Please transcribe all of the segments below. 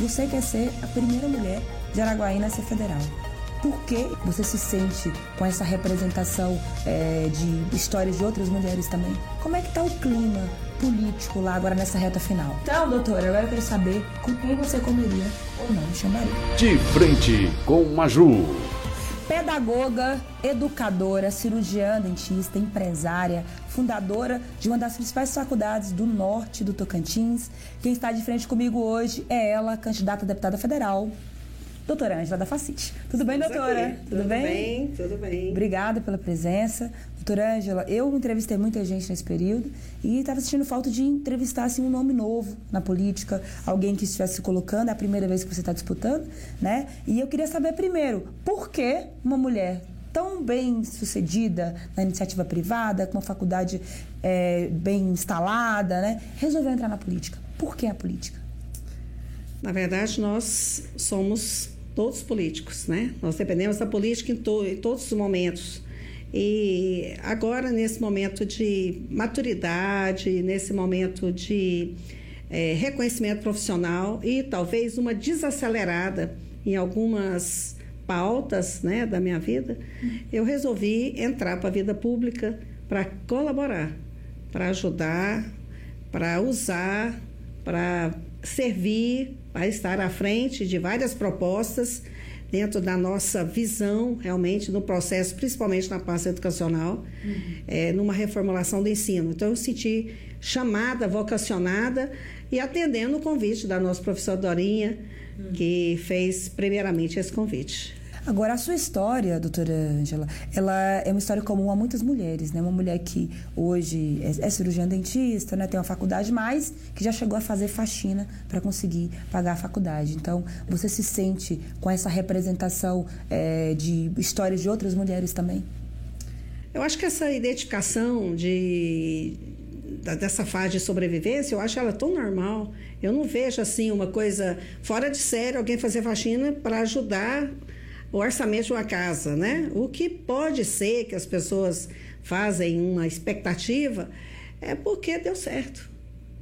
você quer ser a primeira mulher de Araguaína a ser federal. Por que você se sente com essa representação é, de histórias de outras mulheres também? Como é que está o clima político lá agora nessa reta final? Então, doutora, agora eu quero saber com quem você comeria ou não chamaria. De frente com Maju. Pedagoga, educadora, cirurgiã, dentista, empresária, fundadora de uma das principais faculdades do norte do Tocantins. Quem está de frente comigo hoje é ela, candidata a deputada federal, doutora Ângela da Facite. Tudo bem, doutora? Tudo, tudo bem? bem? Tudo bem. Obrigada pela presença. Doutora Ângela, eu entrevistei muita gente nesse período e estava sentindo falta de entrevistar assim, um nome novo na política, alguém que estivesse se colocando, é a primeira vez que você está disputando, né? E eu queria saber primeiro, por que uma mulher tão bem sucedida na iniciativa privada, com uma faculdade é, bem instalada, né, resolveu entrar na política? Por que a política? Na verdade, nós somos todos políticos, né? Nós dependemos da política em, to em todos os momentos. E agora, nesse momento de maturidade, nesse momento de é, reconhecimento profissional e talvez uma desacelerada em algumas pautas né, da minha vida, eu resolvi entrar para a vida pública para colaborar, para ajudar, para usar, para servir, para estar à frente de várias propostas dentro da nossa visão, realmente, no processo, principalmente na pasta educacional, uhum. é, numa reformulação do ensino. Então, eu senti chamada, vocacionada e atendendo o convite da nossa professora Dorinha, uhum. que fez primeiramente esse convite. Agora, a sua história, doutora Ângela, ela é uma história comum a muitas mulheres, né? Uma mulher que hoje é, é cirurgiã dentista, né? tem uma faculdade, mas que já chegou a fazer faxina para conseguir pagar a faculdade. Então, você se sente com essa representação é, de histórias de outras mulheres também? Eu acho que essa identificação de, dessa fase de sobrevivência, eu acho ela tão normal. Eu não vejo assim uma coisa fora de série alguém fazer faxina para ajudar o orçamento de uma casa, né? O que pode ser que as pessoas fazem uma expectativa é porque deu certo,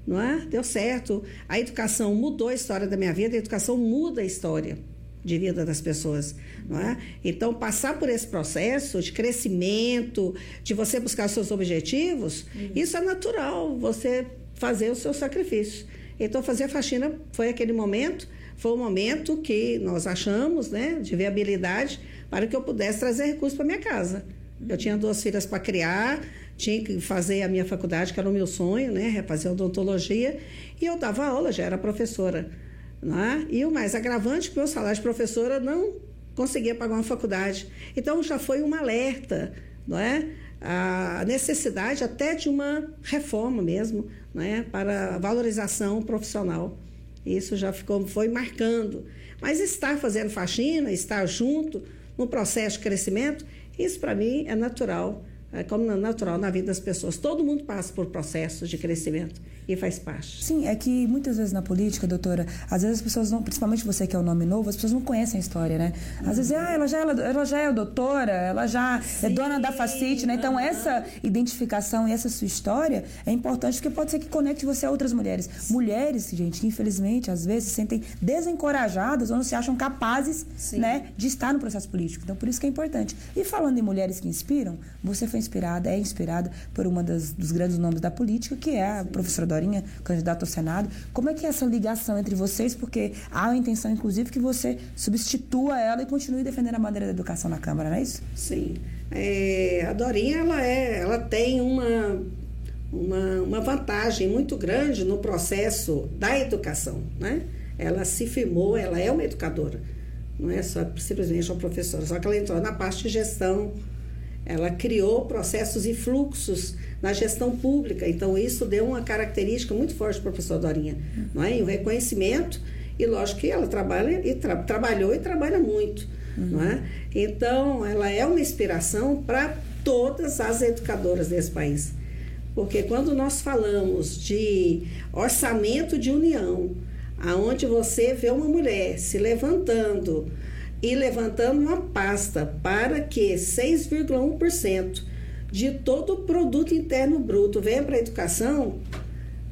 não é? Deu certo. A educação mudou a história da minha vida, a educação muda a história de vida das pessoas, não é? Então, passar por esse processo de crescimento, de você buscar seus objetivos, uhum. isso é natural, você fazer o seu sacrifício. Então, fazer a faxina foi aquele momento foi o momento que nós achamos, né, de viabilidade para que eu pudesse trazer recursos para minha casa. Eu tinha duas filhas para criar, tinha que fazer a minha faculdade, que era o meu sonho, né, fazer odontologia, e eu dava aula, já era professora. Né? E o mais agravante, que meu salário de professora não conseguia pagar uma faculdade. Então já foi um alerta, não é? a necessidade até de uma reforma mesmo, né, para valorização profissional. Isso já ficou, foi marcando. Mas estar fazendo faxina, estar junto no processo de crescimento, isso para mim é natural, como natural na vida das pessoas. Todo mundo passa por processos de crescimento e faz parte. Sim, é que muitas vezes na política, doutora, às vezes as pessoas não, principalmente você que é o nome novo, as pessoas não conhecem a história, né? Às vezes, ah, ela já, ela, ela já é doutora, ela já Sim. é dona da facite, né? Então, essa identificação e essa sua história é importante porque pode ser que conecte você a outras mulheres. Mulheres, gente, que infelizmente, às vezes, se sentem desencorajadas ou não se acham capazes, Sim. né, de estar no processo político. Então, por isso que é importante. E falando em mulheres que inspiram, você foi inspirada, é inspirada por uma das, dos grandes nomes da política, que é a Sim. professora Dorinha, candidato ao Senado. Como é que é essa ligação entre vocês? Porque há a intenção, inclusive, que você substitua ela e continue defendendo a bandeira da educação na Câmara, não é isso? Sim. É, a Dorinha, ela, é, ela tem uma, uma, uma vantagem muito grande no processo da educação, né? Ela se firmou, ela é uma educadora, não é só simplesmente uma professora, só que ela entrou na parte de gestão, ela criou processos e fluxos na gestão pública. Então, isso deu uma característica muito forte para o professor Dorinha. Não é? E o reconhecimento, e lógico que ela trabalha e tra trabalhou e trabalha muito. Uhum. Não é? Então, ela é uma inspiração para todas as educadoras desse país. Porque quando nós falamos de orçamento de união, aonde você vê uma mulher se levantando e levantando uma pasta para que 6,1% de todo o produto interno bruto venha para a educação,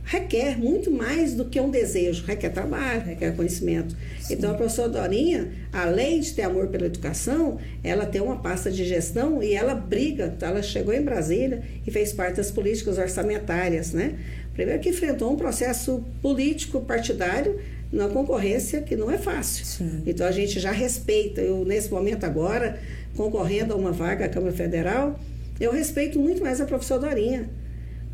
requer muito mais do que um desejo, requer trabalho, requer conhecimento. Sim. Então a professora Dorinha, além de ter amor pela educação, ela tem uma pasta de gestão e ela briga. Então, ela chegou em Brasília e fez parte das políticas orçamentárias, né? Primeiro que enfrentou um processo político partidário na concorrência que não é fácil. Sim. Então a gente já respeita. Eu nesse momento agora concorrendo a uma vaga à Câmara Federal, eu respeito muito mais a professora Dorinha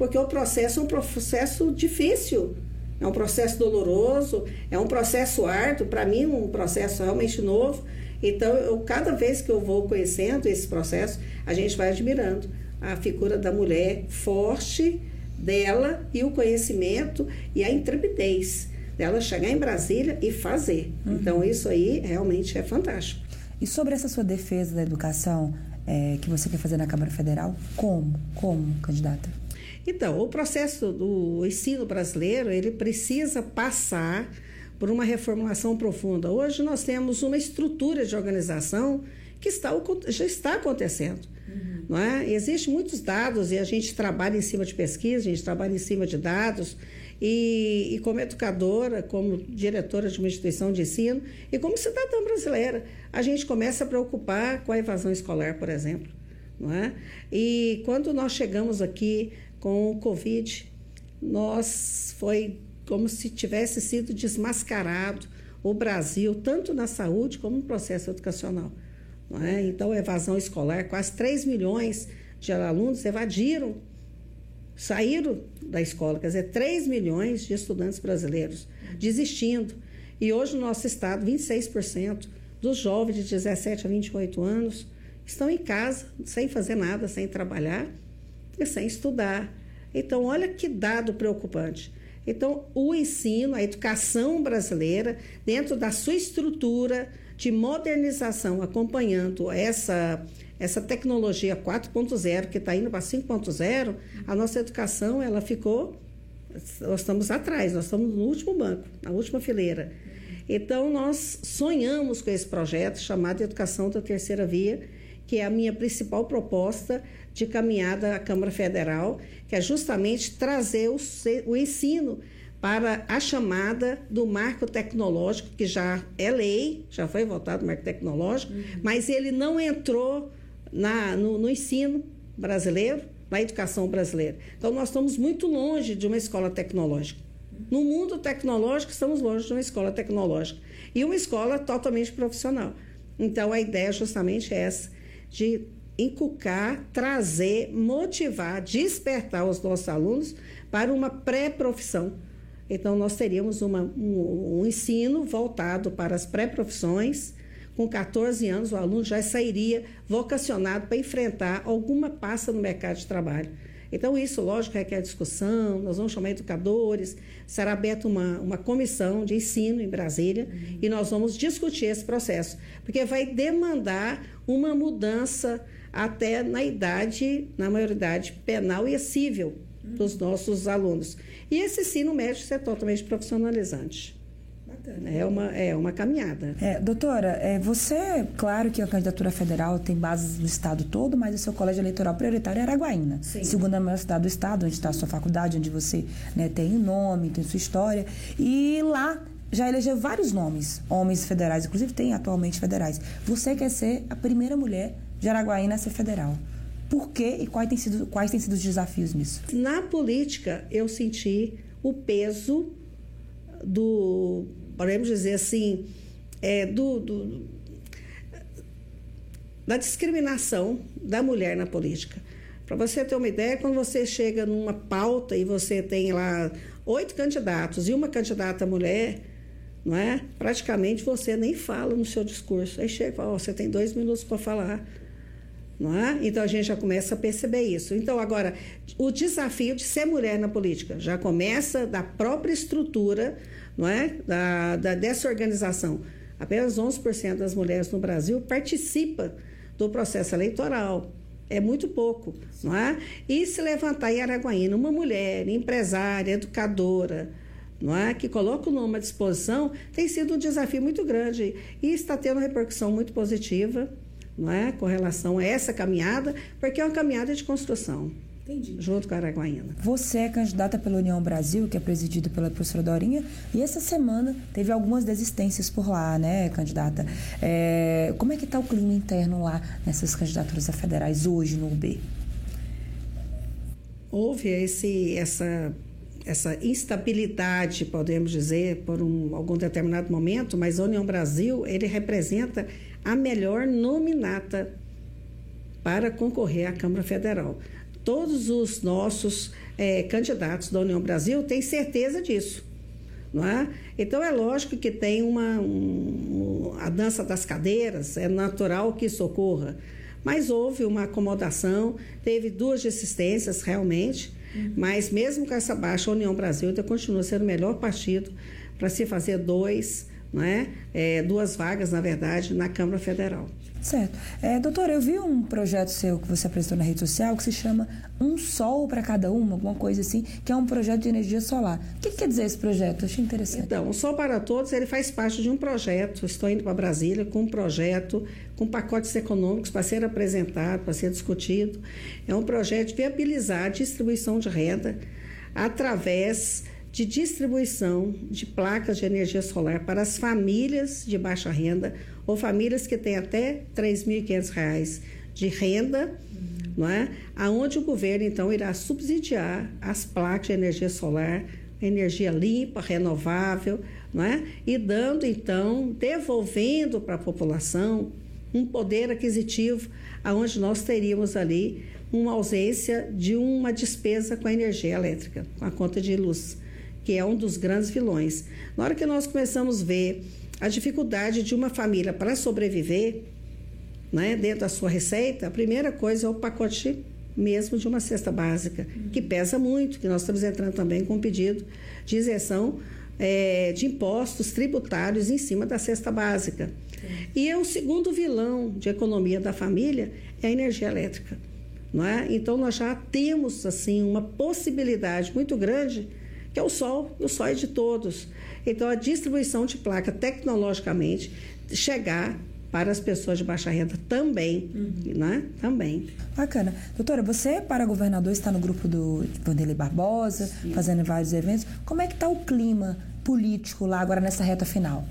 porque o processo é um processo difícil, é um processo doloroso, é um processo árduo, para mim, um processo realmente novo. Então, eu, cada vez que eu vou conhecendo esse processo, a gente vai admirando a figura da mulher forte dela e o conhecimento e a intrepidez dela chegar em Brasília e fazer. Uhum. Então, isso aí realmente é fantástico. E sobre essa sua defesa da educação é, que você quer fazer na Câmara Federal, como? Como, candidata? Então, o processo do ensino brasileiro, ele precisa passar por uma reformulação profunda. Hoje nós temos uma estrutura de organização que está, já está acontecendo. Uhum. Não é? Existem muitos dados e a gente trabalha em cima de pesquisa, a gente trabalha em cima de dados. E, e, como educadora, como diretora de uma instituição de ensino e como cidadã brasileira, a gente começa a preocupar com a evasão escolar, por exemplo. Não é? E quando nós chegamos aqui com o Covid, nós foi como se tivesse sido desmascarado o Brasil, tanto na saúde como no processo educacional. É? Então, evasão escolar, quase 3 milhões de alunos evadiram, saíram da escola, quer dizer, 3 milhões de estudantes brasileiros desistindo. E hoje, no nosso estado, 26% dos jovens de 17 a 28 anos estão em casa, sem fazer nada, sem trabalhar, e sem estudar. Então, olha que dado preocupante. Então, o ensino, a educação brasileira, dentro da sua estrutura de modernização, acompanhando essa, essa tecnologia 4.0, que está indo para 5.0, a nossa educação ela ficou. Nós estamos atrás, nós estamos no último banco, na última fileira. Então, nós sonhamos com esse projeto chamado Educação da Terceira Via, que é a minha principal proposta de caminhada à Câmara Federal, que é justamente trazer o, o ensino para a chamada do marco tecnológico, que já é lei, já foi votado o marco tecnológico, uhum. mas ele não entrou na, no, no ensino brasileiro, na educação brasileira. Então, nós estamos muito longe de uma escola tecnológica. No mundo tecnológico, estamos longe de uma escola tecnológica. E uma escola totalmente profissional. Então, a ideia justamente é essa, de inculcar, trazer, motivar, despertar os nossos alunos para uma pré-profissão. Então, nós teríamos uma, um, um ensino voltado para as pré-profissões. Com 14 anos, o aluno já sairia vocacionado para enfrentar alguma pasta no mercado de trabalho. Então, isso, lógico, requer discussão, nós vamos chamar educadores, será aberta uma, uma comissão de ensino em Brasília uhum. e nós vamos discutir esse processo, porque vai demandar uma mudança até na idade, na maioridade penal e civil dos nossos alunos. E esse ensino médio é totalmente profissionalizante. É uma, é uma caminhada. É, doutora, é, você, claro que a candidatura federal tem bases no estado todo, mas o seu colégio eleitoral prioritário é Araguaína. Sim. Segunda maior cidade do estado, onde está a sua faculdade, onde você né, tem o nome, tem sua história. E lá já elegeu vários nomes, homens federais, inclusive tem atualmente federais. Você quer ser a primeira mulher de Araguaína a ser federal. Por quê e quais têm sido, quais têm sido os desafios nisso? Na política, eu senti o peso do, podemos dizer assim, é, do, do, da discriminação da mulher na política. Para você ter uma ideia, quando você chega numa pauta e você tem lá oito candidatos e uma candidata mulher, não é? Praticamente você nem fala no seu discurso. Aí chega e fala, oh, você tem dois minutos para falar. Não é? Então a gente já começa a perceber isso. Então, agora, o desafio de ser mulher na política já começa da própria estrutura não é? da, da dessa organização. Apenas 11% das mulheres no Brasil participa do processo eleitoral. É muito pouco, não é? E se levantar em Araguaína uma mulher empresária, educadora, não é? que coloca o nome à disposição, tem sido um desafio muito grande e está tendo repercussão muito positiva não é? com relação a essa caminhada, porque é uma caminhada de construção. Entendi. junto com a Araguaína. Você é candidata pela União Brasil, que é presidido pela professora Dorinha, e essa semana teve algumas desistências por lá, né, candidata? É, como é que está o clima interno lá nessas candidaturas a federais hoje no UB? Houve esse, essa, essa instabilidade, podemos dizer, por um, algum determinado momento, mas a União Brasil, ele representa a melhor nominata para concorrer à Câmara Federal todos os nossos é, candidatos da União Brasil têm certeza disso. Não é? Então é lógico que tem uma um, a dança das cadeiras, é natural que isso ocorra, mas houve uma acomodação, teve duas desistências realmente, uhum. mas mesmo com essa baixa, a União Brasil ainda continua sendo o melhor partido para se fazer dois, não é? é? duas vagas, na verdade, na Câmara Federal. Certo. É, doutora, eu vi um projeto seu que você apresentou na rede social que se chama Um Sol para Cada Uma, alguma coisa assim, que é um projeto de energia solar. O que, que quer dizer esse projeto? Eu achei interessante. Então, o Sol para Todos ele faz parte de um projeto. Estou indo para Brasília com um projeto, com pacotes econômicos para ser apresentado, para ser discutido. É um projeto de viabilizar a distribuição de renda através de distribuição de placas de energia solar para as famílias de baixa renda ou famílias que têm até R$ 3.500 de renda, não é? Aonde o governo então irá subsidiar as placas de energia solar, energia limpa, renovável, não é? E dando então, devolvendo para a população um poder aquisitivo aonde nós teríamos ali uma ausência de uma despesa com a energia elétrica, com a conta de luz que é um dos grandes vilões. Na hora que nós começamos a ver a dificuldade de uma família para sobreviver, né, dentro da sua receita, a primeira coisa é o pacote mesmo de uma cesta básica, que pesa muito, que nós estamos entrando também com um pedido de isenção é, de impostos tributários em cima da cesta básica. E é o segundo vilão de economia da família é a energia elétrica. Não é? Então, nós já temos assim uma possibilidade muito grande que é o sol, e o sol é de todos. Então, a distribuição de placa tecnologicamente chegar para as pessoas de baixa renda também, uhum. né? Também. Bacana. Doutora, você, para governador, está no grupo do Vanderlei Barbosa, Sim. fazendo vários eventos. Como é que está o clima político lá agora nessa reta final?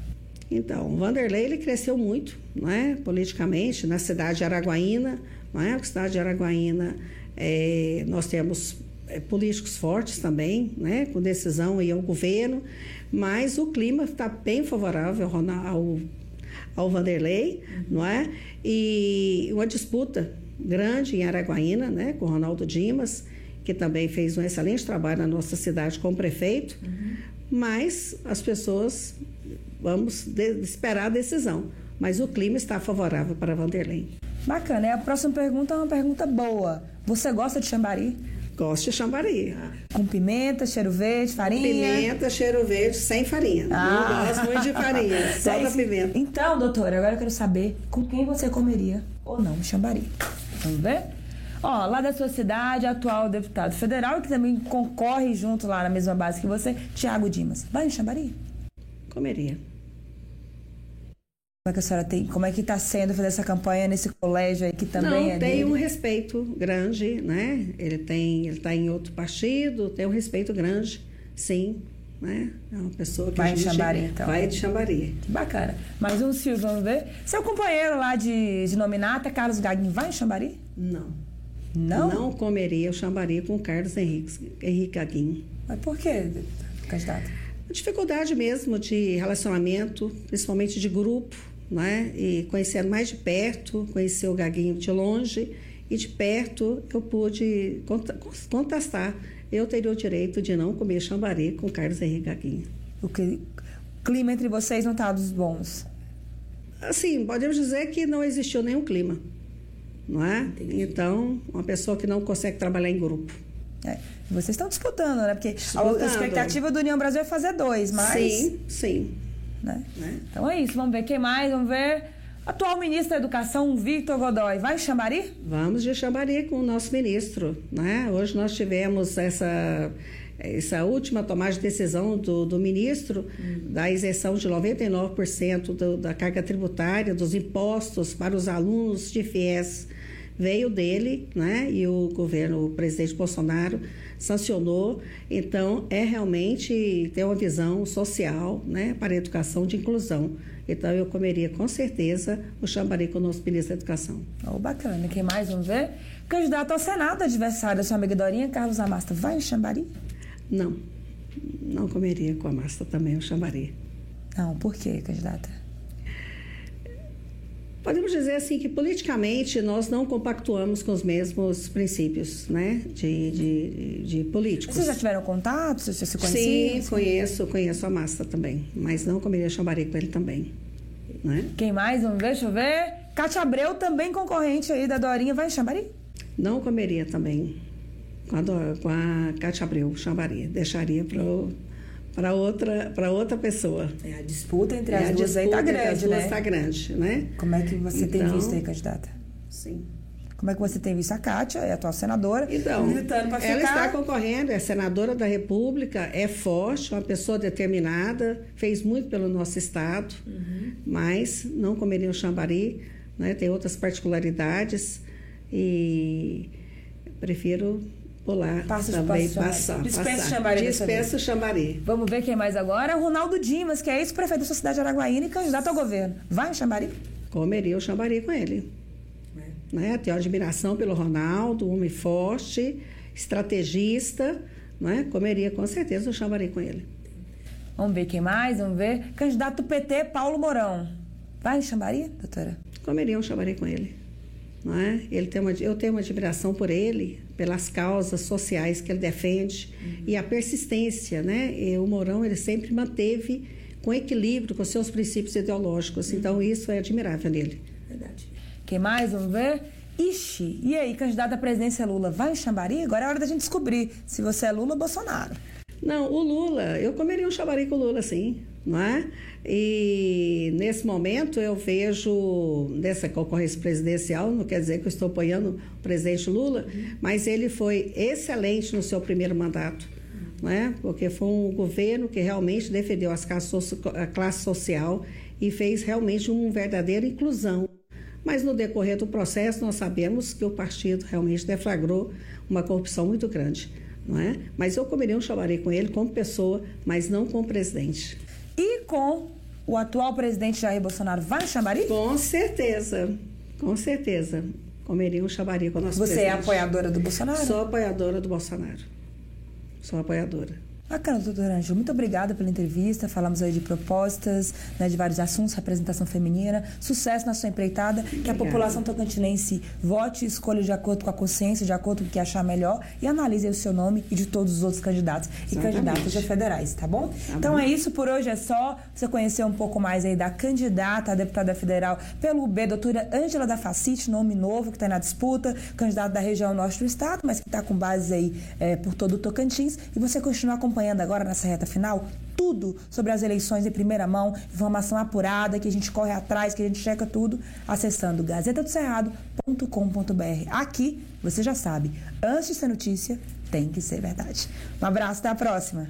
Então, o Vanderlei ele cresceu muito, não é? politicamente, na cidade de Araguaína. Não é? A cidade de Araguaína, é, nós temos políticos fortes também, né, com decisão aí ao governo, mas o clima está bem favorável ao, ao Vanderlei, não é? E uma disputa grande em Araguaína, né, com o Ronaldo Dimas, que também fez um excelente trabalho na nossa cidade como prefeito, uhum. mas as pessoas vamos de, esperar a decisão. Mas o clima está favorável para Vanderlei. Bacana. E a próxima pergunta é uma pergunta boa. Você gosta de Xambari? Gosto de chambari. Com pimenta, cheiro verde, farinha? Pimenta, cheiro verde, sem farinha. Ah. Não gosto muito de farinha, só da pimenta. Então, doutora, agora eu quero saber com quem você comeria ou não chambari. Vamos ver? Ó, lá da sua cidade, atual deputado federal, que também concorre junto lá na mesma base que você, Tiago Dimas. Vai em chambari? Comeria. Como é que a senhora tem, como é que está sendo fazer essa campanha nesse colégio aí que também Não, é tem dele? um respeito grande, né? Ele tem, ele está em outro partido, tem um respeito grande, sim, né? É uma pessoa que vai em Xambari, então. vai de Xambari. Que bacana. Mais um Silvio, vamos ver. Seu companheiro lá de, de nominata, Carlos Gaguin, vai em Xambari? Não. Não? Não comeria o Xambari com Carlos Henrique, Henrique Gaguin. Mas por quê, candidato? Dificuldade mesmo de relacionamento, principalmente de grupo né? E conhecendo mais de perto, conheci o Gaguinho de longe e de perto eu pude contestar. Eu teria o direito de não comer chambari com Carlos Henrique Gaguinho. O que clima entre vocês não está dos bons? Assim, podemos dizer que não existiu nenhum clima, não é? Entendi. Então, uma pessoa que não consegue trabalhar em grupo. É. Vocês estão disputando, né? Porque disputando. a expectativa do União Brasil é fazer dois, mas. Sim, sim. Né? né? Então é isso, vamos ver quem mais, vamos ver. Atual ministro da Educação, Victor Godoy, vai Xambari? Vamos de Xambari com o nosso ministro. Né? Hoje nós tivemos essa, essa última tomada de decisão do, do ministro hum. da isenção de 99% do, da carga tributária, dos impostos para os alunos de FIES veio dele, né? E o governo, o presidente Bolsonaro sancionou. Então, é realmente ter uma visão social, né? Para a educação de inclusão. Então, eu comeria com certeza o chambari com o nosso ministro da Educação. Oh, bacana. Quem mais? Vamos ver? Candidato ao Senado, adversário da sua amiga Dorinha, Carlos Amasta, vai em chambari? Não. Não comeria com a Amasta também o chambari. Não, por quê, candidata? Podemos dizer assim que politicamente nós não compactuamos com os mesmos princípios, né, de, de, de políticos. Vocês já tiveram contato? Vocês já se conheciam? Sim, conheço, conheço a Massa também, mas não comeria chambarei com ele também, né? Quem mais? Vamos ver, deixa eu ver. Cátia Abreu, também concorrente aí da Dorinha, vai em Xambari? Não comeria também com a, com a Cátia Abreu, Xambari. Deixaria para para outra para outra pessoa. É, a disputa entre é, as duas aí tá grande, duas né? tá grande, né? Como é que você então, tem visto aí, candidata? Sim. Como é que você tem visto a Kátia, é a atual senadora, então, militando para ficar... Ela está concorrendo, é senadora da República, é forte, uma pessoa determinada, fez muito pelo nosso Estado, uhum. mas não comeria o chambari, né? tem outras particularidades e prefiro pular Passa também passar. Dispensa o chambari. Dispensa o chambari. Vamos ver quem mais agora. Ronaldo Dimas, que é ex-prefeito da sua cidade de Araguaína e candidato ao governo. Vai em chambari? Comeria o chambari com ele. É. Né? Tenho admiração pelo Ronaldo, homem forte, estrategista. Né? Comeria com certeza o chambari com ele. Vamos ver quem mais, vamos ver. Candidato PT, Paulo Mourão. Vai em chambari, doutora? Comeria um chambari com ele. Não é? ele tem uma, eu tenho uma admiração por ele, pelas causas sociais que ele defende uhum. e a persistência, né? E o Mourão ele sempre manteve com equilíbrio com seus princípios ideológicos. Uhum. Então isso é admirável nele. Verdade. Quem mais? Vamos ver. Ixi, e aí, candidato à presidência Lula, vai em Xambari? Agora é hora da gente descobrir se você é Lula ou Bolsonaro. Não, o Lula, eu comeria um Xambari com o Lula, sim não é? E nesse momento eu vejo nessa concorrência presidencial, não quer dizer que eu estou apoiando o presidente Lula, mas ele foi excelente no seu primeiro mandato, não é? Porque foi um governo que realmente defendeu as classes, a classe social e fez realmente uma verdadeira inclusão. Mas no decorrer do processo nós sabemos que o partido realmente deflagrou uma corrupção muito grande. Não é? Mas eu comeria um chamarei com ele como pessoa, mas não como presidente. Com o atual presidente Jair Bolsonaro, vai no Xambari? Com certeza, com certeza. Comeria um Xambari com o nosso Você presidente. é apoiadora do Bolsonaro? Sou apoiadora do Bolsonaro. Sou apoiadora. Bacana, doutora Ângela. Muito obrigada pela entrevista. Falamos aí de propostas, né, de vários assuntos, representação feminina. Sucesso na sua empreitada. Obrigada. Que a população tocantinense vote, escolha de acordo com a consciência, de acordo com o que achar melhor e analise o seu nome e de todos os outros candidatos Exatamente. e candidatas a federais, tá bom? Tá então bom. é isso, por hoje é só. Você conhecer um pouco mais aí da candidata a deputada federal pelo B, doutora Ângela da Facite, nome novo que está na disputa, candidata da região norte do estado, mas que está com base aí é, por todo o Tocantins. E você continua acompanhando acompanhando agora nessa reta final tudo sobre as eleições em primeira mão, informação apurada, que a gente corre atrás, que a gente checa tudo, acessando gazetadoscerrado.com.br. Aqui, você já sabe, antes de ser notícia, tem que ser verdade. Um abraço, até a próxima.